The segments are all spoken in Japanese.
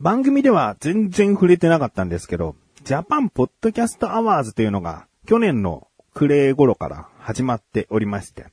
番組では全然触れてなかったんですけど、ジャパンポッドキャストアワーズというのが去年の暮れ頃から始まっておりまして、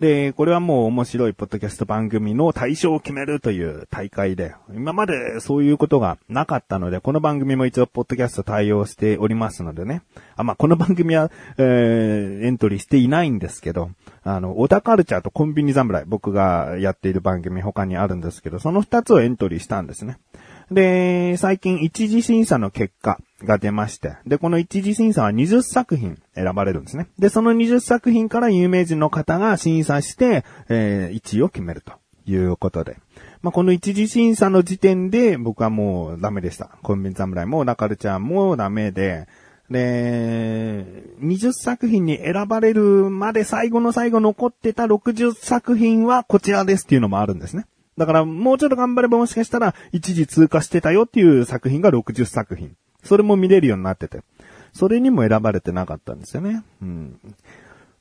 で、これはもう面白いポッドキャスト番組の大賞を決めるという大会で、今までそういうことがなかったので、この番組も一応ポッドキャスト対応しておりますのでね。あ、まあ、この番組は、えー、エントリーしていないんですけど、あの、小田カルチャーとコンビニ侍、僕がやっている番組他にあるんですけど、その二つをエントリーしたんですね。で、最近一次審査の結果が出まして、で、この一次審査は20作品選ばれるんですね。で、その20作品から有名人の方が審査して、えー、1位を決めるということで。まあ、この一次審査の時点で僕はもうダメでした。コンビニ侍もナカルちゃんもダメで、で、20作品に選ばれるまで最後の最後残ってた60作品はこちらですっていうのもあるんですね。だからもうちょっと頑張ればもしかしたら一時通過してたよっていう作品が60作品。それも見れるようになってて。それにも選ばれてなかったんですよね。うん。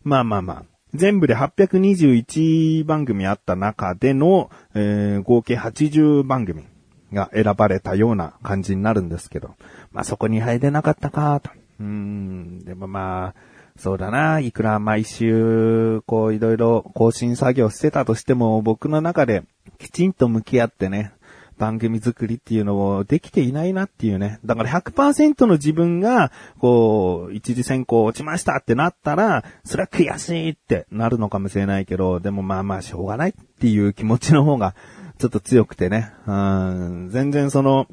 まあまあまあ。全部で821番組あった中での、えー、合計80番組が選ばれたような感じになるんですけど。まあそこに入れなかったかと。うん。でもまあ、そうだな。いくら毎週、こういろいろ更新作業してたとしても、僕の中できちんと向き合ってね、番組作りっていうのをできていないなっていうね。だから100%の自分が、こう、一次選考落ちましたってなったら、それは悔しいってなるのかもしれないけど、でもまあまあしょうがないっていう気持ちの方が、ちょっと強くてね。うん、全然その、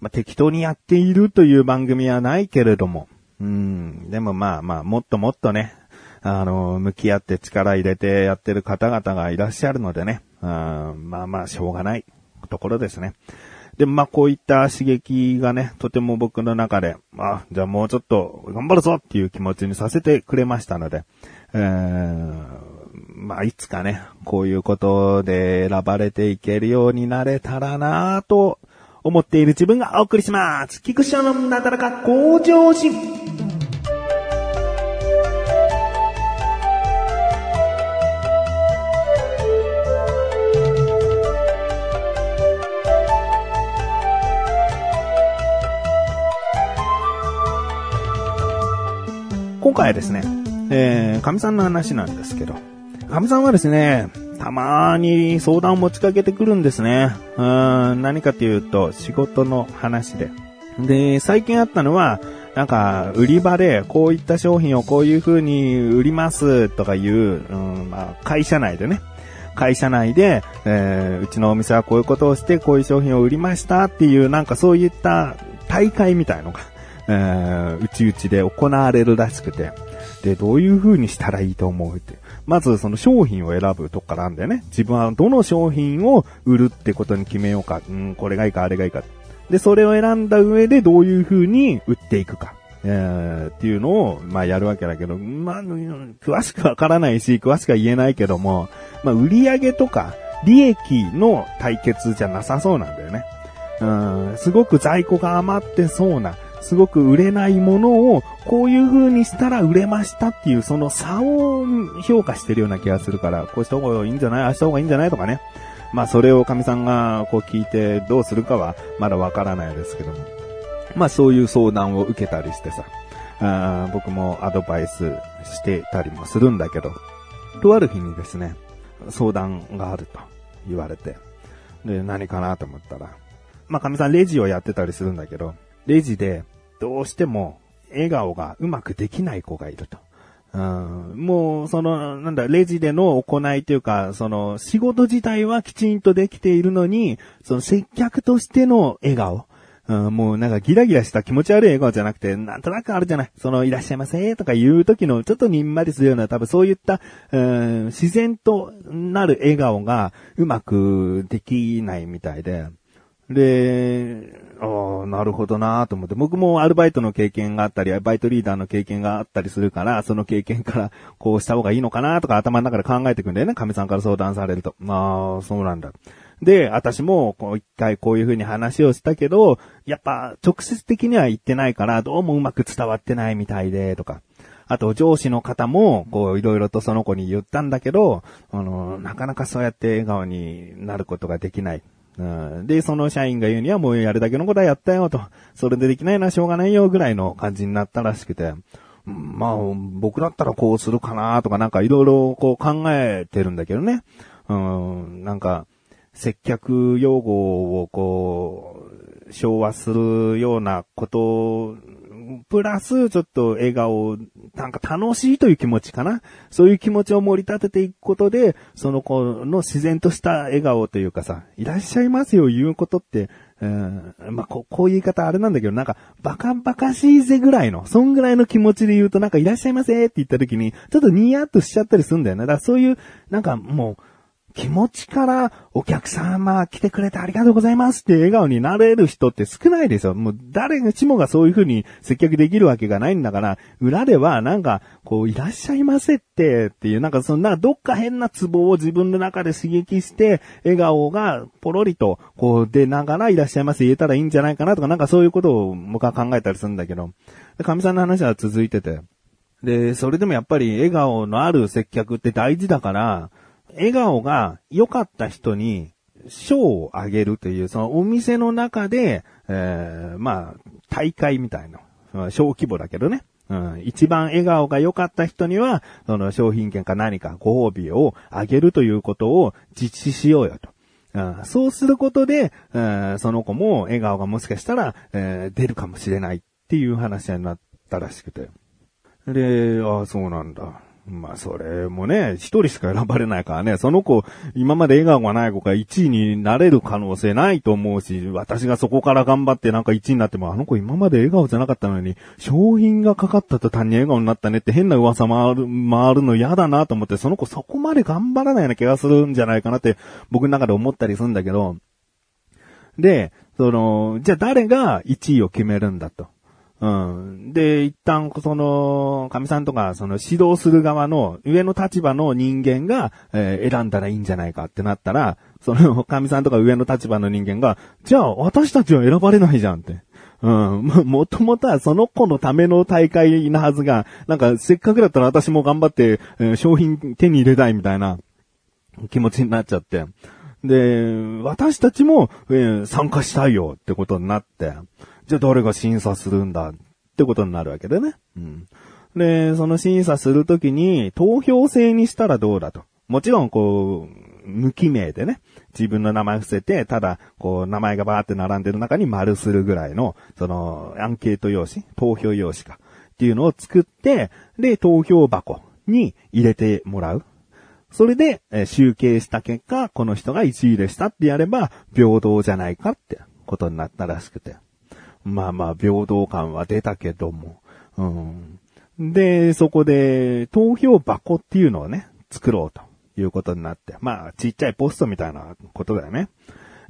まあ、適当にやっているという番組はないけれども、うん、でもまあまあ、もっともっとね、あの、向き合って力入れてやってる方々がいらっしゃるのでね、うん、まあまあ、しょうがないところですね。で、まあこういった刺激がね、とても僕の中で、あ、じゃあもうちょっと頑張るぞっていう気持ちにさせてくれましたので、えー、まあいつかね、こういうことで選ばれていけるようになれたらなぁと思っている自分がお送りします。菊池のなだらか向上心。今回はですね、えー、神さんの話なんですけど、神さんはですね、たまに相談を持ちかけてくるんですね。うん、何かというと、仕事の話で。で、最近あったのは、なんか、売り場で、こういった商品をこういう風に売りますとかいう、うん、まあ、会社内でね。会社内で、えー、うちのお店はこういうことをして、こういう商品を売りましたっていう、なんかそういった大会みたいのが、えー、うちうちで行われるらしくて、で、どういう風にしたらいいと思うって。まずその商品を選ぶとこからなんだよね。自分はどの商品を売るってことに決めようか。うん、これがいいか、あれがいいか。で、それを選んだ上でどういう風に売っていくか。えー、っていうのを、まあやるわけだけど、まあ、詳しくわからないし、詳しくは言えないけども、まあ売り上げとか利益の対決じゃなさそうなんだよね。うん、すごく在庫が余ってそうな、すごく売れないものを、こういう風にしたら売れましたっていう、その差を評価してるような気がするから、こうした方がいいんじゃないああした方がいいんじゃないとかね。まあ、それを神さんがこう聞いてどうするかは、まだわからないですけども。まあ、そういう相談を受けたりしてさ、あ僕もアドバイスしてたりもするんだけど、とある日にですね、相談があると言われて、で、何かなと思ったら、まあ、神さんレジをやってたりするんだけど、レジでどうしても笑顔がうまくできない子がいると。うん、もう、その、なんだ、レジでの行いというか、その、仕事自体はきちんとできているのに、その接客としての笑顔。うん、もうなんかギラギラした気持ち悪い笑顔じゃなくて、なんとなくあるじゃない。その、いらっしゃいませとか言う時のちょっとにんまりするような、多分そういった、うん、自然となる笑顔がうまくできないみたいで。で、ああ、なるほどなと思って、僕もアルバイトの経験があったり、アルバイトリーダーの経験があったりするから、その経験から こうした方がいいのかなとか頭の中で考えていくんだよね。神さんから相談されると。まあ、そうなんだ。で、私も、こう一回こういう風に話をしたけど、やっぱ直接的には言ってないから、どうもうまく伝わってないみたいで、とか。あと上司の方も、こういろいろとその子に言ったんだけど、あの、なかなかそうやって笑顔になることができない。うん、で、その社員が言うにはもうやるだけのことはやったよと。それでできないのはしょうがないよぐらいの感じになったらしくて。まあ、僕だったらこうするかなとかなんかいろいろこう考えてるんだけどね。うん、なんか、接客用語をこう、昭和するようなことプラス、ちょっと笑顔、なんか楽しいという気持ちかな。そういう気持ちを盛り立てていくことで、その子の自然とした笑顔というかさ、いらっしゃいますよ言うことって、うん、まあ、ここういう言い方あれなんだけど、なんか、バカバカしいぜぐらいの、そんぐらいの気持ちで言うと、なんか、いらっしゃいませって言った時に、ちょっとニヤッとしちゃったりするんだよね。だからそういう、なんかもう、気持ちからお客様来てくれてありがとうございますって笑顔になれる人って少ないですよ。もう誰しもがそういう風に接客できるわけがないんだから、裏ではなんか、こう、いらっしゃいませってっていう、なんかそんなどっか変なツボを自分の中で刺激して、笑顔がポロリとこう出ながらいらっしゃいませ言えたらいいんじゃないかなとか、なんかそういうことを僕は考えたりするんだけど、神さんの話は続いてて、で、それでもやっぱり笑顔のある接客って大事だから、笑顔が良かった人に賞をあげるという、そのお店の中で、えー、まあ、大会みたいな、小規模だけどね。うん、一番笑顔が良かった人には、その商品券か何かご褒美をあげるということを実施しようよと。うん、そうすることで、えー、その子も笑顔がもしかしたら、えー、出るかもしれないっていう話になったらしくて。で、ああ、そうなんだ。まあ、それもね、一人しか選ばれないからね、その子、今まで笑顔がない子が1位になれる可能性ないと思うし、私がそこから頑張ってなんか1位になっても、あの子今まで笑顔じゃなかったのに、商品がかかったと単に笑顔になったねって変な噂回る、回るの嫌だなと思って、その子そこまで頑張らないような気がするんじゃないかなって、僕の中で思ったりするんだけど、で、その、じゃあ誰が1位を決めるんだと。で、一旦、その、神さんとか、その指導する側の上の立場の人間が、えー、選んだらいいんじゃないかってなったら、その、神さんとか上の立場の人間が、じゃあ私たちは選ばれないじゃんって。うん。もともとはその子のための大会なはずが、なんかせっかくだったら私も頑張って、えー、商品手に入れたいみたいな気持ちになっちゃって。で、私たちも、えー、参加したいよってことになって。じゃあ誰が審査するんだってことになるわけでね。うん。で、その審査するときに投票制にしたらどうだと。もちろん、こう、無記名でね、自分の名前伏せて、ただ、こう、名前がバーって並んでる中に丸するぐらいの、その、アンケート用紙、投票用紙か、っていうのを作って、で、投票箱に入れてもらう。それで、え集計した結果、この人が1位でしたってやれば、平等じゃないかってことになったらしくて。まあまあ、平等感は出たけども。うん。で、そこで、投票箱っていうのをね、作ろうということになって。まあ、ちっちゃいポストみたいなことだよね。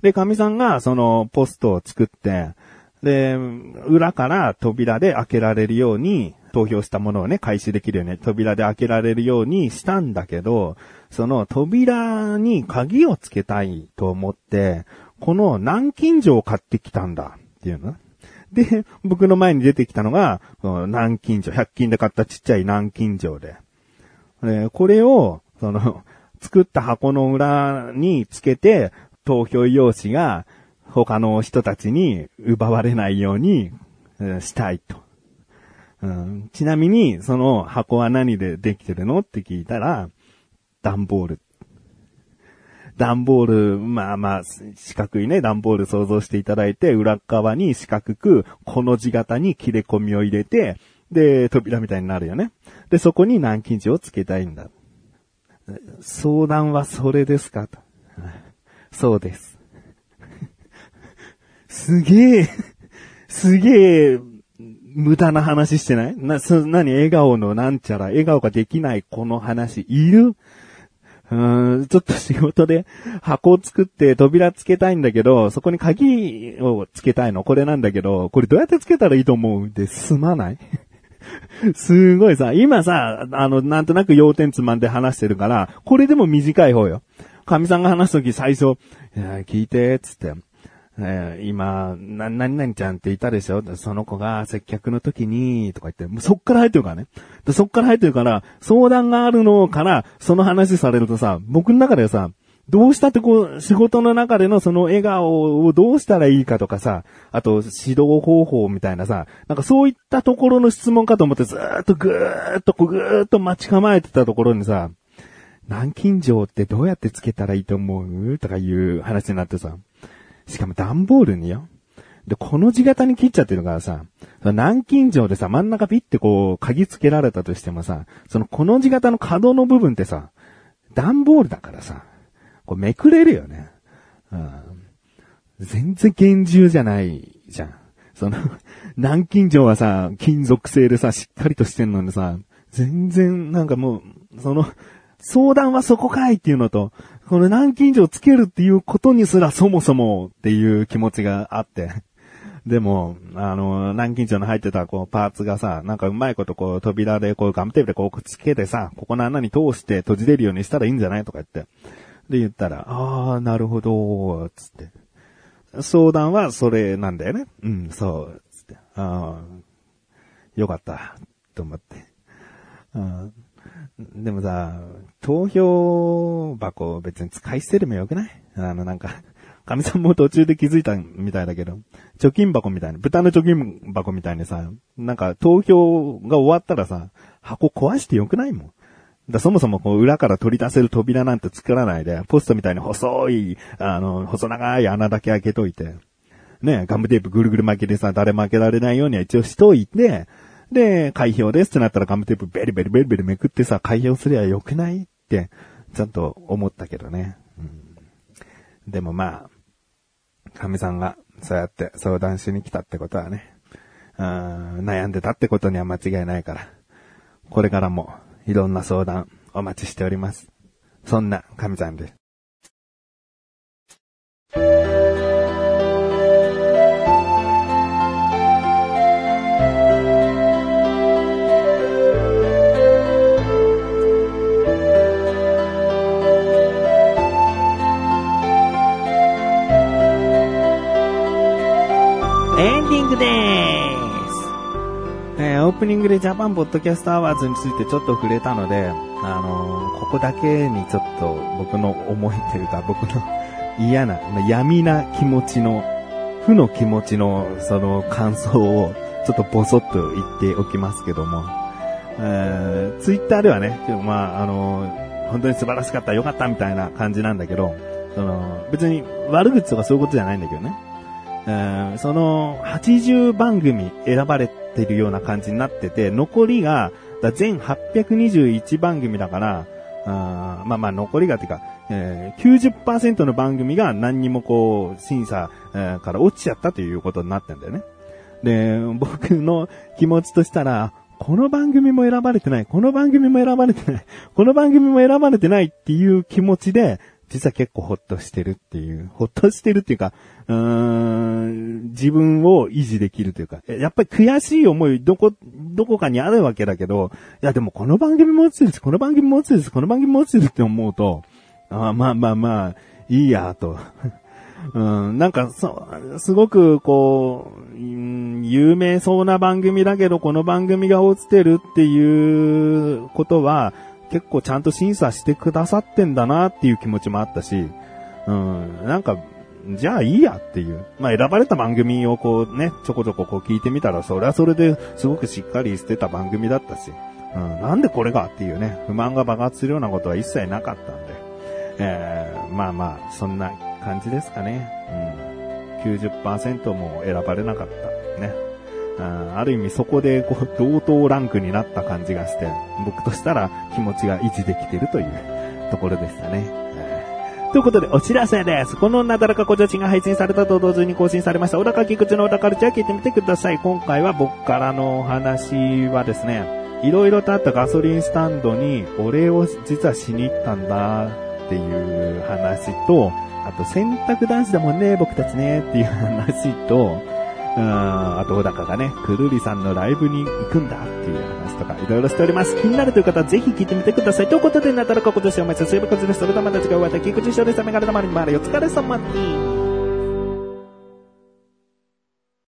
で、神さんがそのポストを作って、で、裏から扉で開けられるように、投票したものをね、開始できるように扉で開けられるようにしたんだけど、その扉に鍵をつけたいと思って、この南京錠を買ってきたんだっていうの。で、僕の前に出てきたのが、南京錠、100均で買ったちっちゃい南京錠で。でこれを、その、作った箱の裏につけて、投票用紙が他の人たちに奪われないようにしたいと。うん、ちなみに、その箱は何でできてるの？って聞いたら、段ボール段ボール、まあまあ、四角いね、段ボール想像していただいて、裏側に四角く、この字型に切れ込みを入れて、で、扉みたいになるよね。で、そこに南京錠をつけたいんだ。相談はそれですか？と。そうです。すげえ、すげえ、無駄な話してない？な、そ、なに笑顔のなんちゃら、笑顔ができないこの話、いる？うん、ちょっと仕事で箱を作って扉つけたいんだけど、そこに鍵をつけたいの、これなんだけど、これどうやってつけたらいいと思うんですまない？すごいさ、今さ、あの、なんとなく要点つまんで話してるから、これでも短い方よ。神さんが話すとき最初、いや、聞いて、つって、えー、今、な、何々ちゃんっていたでしょ？その子が接客の時に、とか言って、もうそっから入ってるからね。そっから入ってるから、相談があるのから、その話されるとさ、僕の中ではさ、どうしたってこう、仕事の中でのその笑顔をどうしたらいいかとかさ、あと指導方法みたいなさ、なんかそういったところの質問かと思ってずーっとぐーっとこうぐーっと待ち構えてたところにさ、南京錠ってどうやってつけたらいいと思う？とかいう話になってさ、しかも段ボールによ。で、この字型に切っちゃってるからさ、南京錠でさ、真ん中ピッてこう、鍵つけられたとしてもさ、そのこの字型の角の部分ってさ、段ボールだからさ、こうめくれるよね。うん、全然厳重じゃないじゃん。その、南京錠はさ、金属製でさ、しっかりとしてんのにさ、全然なんかもう、その、相談はそこかいっていうのと、この南京錠つけるっていうことにすらそもそもっていう気持ちがあって。でも、あの、南京錠の入ってたこうパーツがさ、なんかうまいことこう扉でこうガムテープでこうくっつけてさ、ここの穴に通して閉じれるようにしたらいいんじゃないとか言って。で言ったら、ああ、なるほど、つって。相談はそれなんだよね。うん、そう、つって。ああ、よかった、と思って。でもさ、投票箱別に使い捨てでもよくない？あのなんか、神さんも途中で気づいたみたいだけど、貯金箱みたいな、豚の貯金箱みたいにさ、なんか投票が終わったらさ、箱壊してよくないもん？だそもそもこう裏から取り出せる扉なんて作らないで、ポストみたいに細い、あの、細長い穴だけ開けといて、ね、ガムテープぐるぐる巻きでさ、誰も開けられないようには一応しといて、で、開票ですってなったらガムテープベリベリベリベリめくってさ、開票すりゃよくないって、ちゃんと思ったけどね。うん、でもまあ、神さんがそうやって相談しに来たってことはね、悩んでたってことには間違いないから、これからもいろんな相談お待ちしております。そんな神さんです。でジャパンポッドキャストアワーズについてちょっと触れたので、あのー、ここだけにちょっと僕の思いというか、僕の 嫌な、闇な気持ちの、負の気持ちのその感想をちょっとボソッと言っておきますけども、えー、ツイッターではね、まあ、あのー、本当に素晴らしかった、良かったみたいな感じなんだけど、その、別に悪口とかそういうことじゃないんだけどね。えー、その80番組選ばれてるような感じになってて、残りが、全821番組だから、あまあまあ残りがっていうか、えー、90%の番組が何にもこう、審査、えー、から落ちちゃったということになってんだよね。で、僕の気持ちとしたら、この番組も選ばれてない、この番組も選ばれてない、この番組も選ばれてないっていう気持ちで、実は結構ほっとしてるっていう、ほっとしてるっていうか、うーん、自分を維持できるというか、やっぱり悔しい思い、どこ、どこかにあるわけだけど、いやでもこの番組も落ちてるし、この番組も落ちてるし、この番組も落ちてるって思うと、あまあまあまあ、いいや、と。うん、なんか、そう、すごく、こう、有名そうな番組だけど、この番組が落ちてるっていうことは、結構ちゃんと審査してくださってんだなっていう気持ちもあったし、うん、なんか、じゃあいいやっていう。まあ選ばれた番組をこうね、ちょこちょここう聞いてみたら、それはそれですごくしっかりしてた番組だったし、うん、なんでこれがっていうね、不満が爆発するようなことは一切なかったんで、えー、まあまあ、そんな感じですかね。うん、90%も選ばれなかった。ね。ある意味そこでこう同等ランクになった感じがして、僕としたら気持ちが維持できてるというところでしたね。ということで、お知らせです。このなだらか小女子が配信されたと同時に更新されました、小高菊池の小高ルチャー聞いてみてください。今回は僕からのお話はですね、いろいろとあったガソリンスタンドにお礼を実はしに行ったんだっていう話と、あと洗濯男子だもんね、僕たちねっていう話と、うん、あと、小高がね、くるりさんのライブに行くんだっていう話とか、いろいろしております。気になるという方はぜひ聞いてみてください。ということで、なたらか今年お前さん、すいません、それではまた次回お会いできる、菊池翔です。メガネの周りに回れお疲れ様に。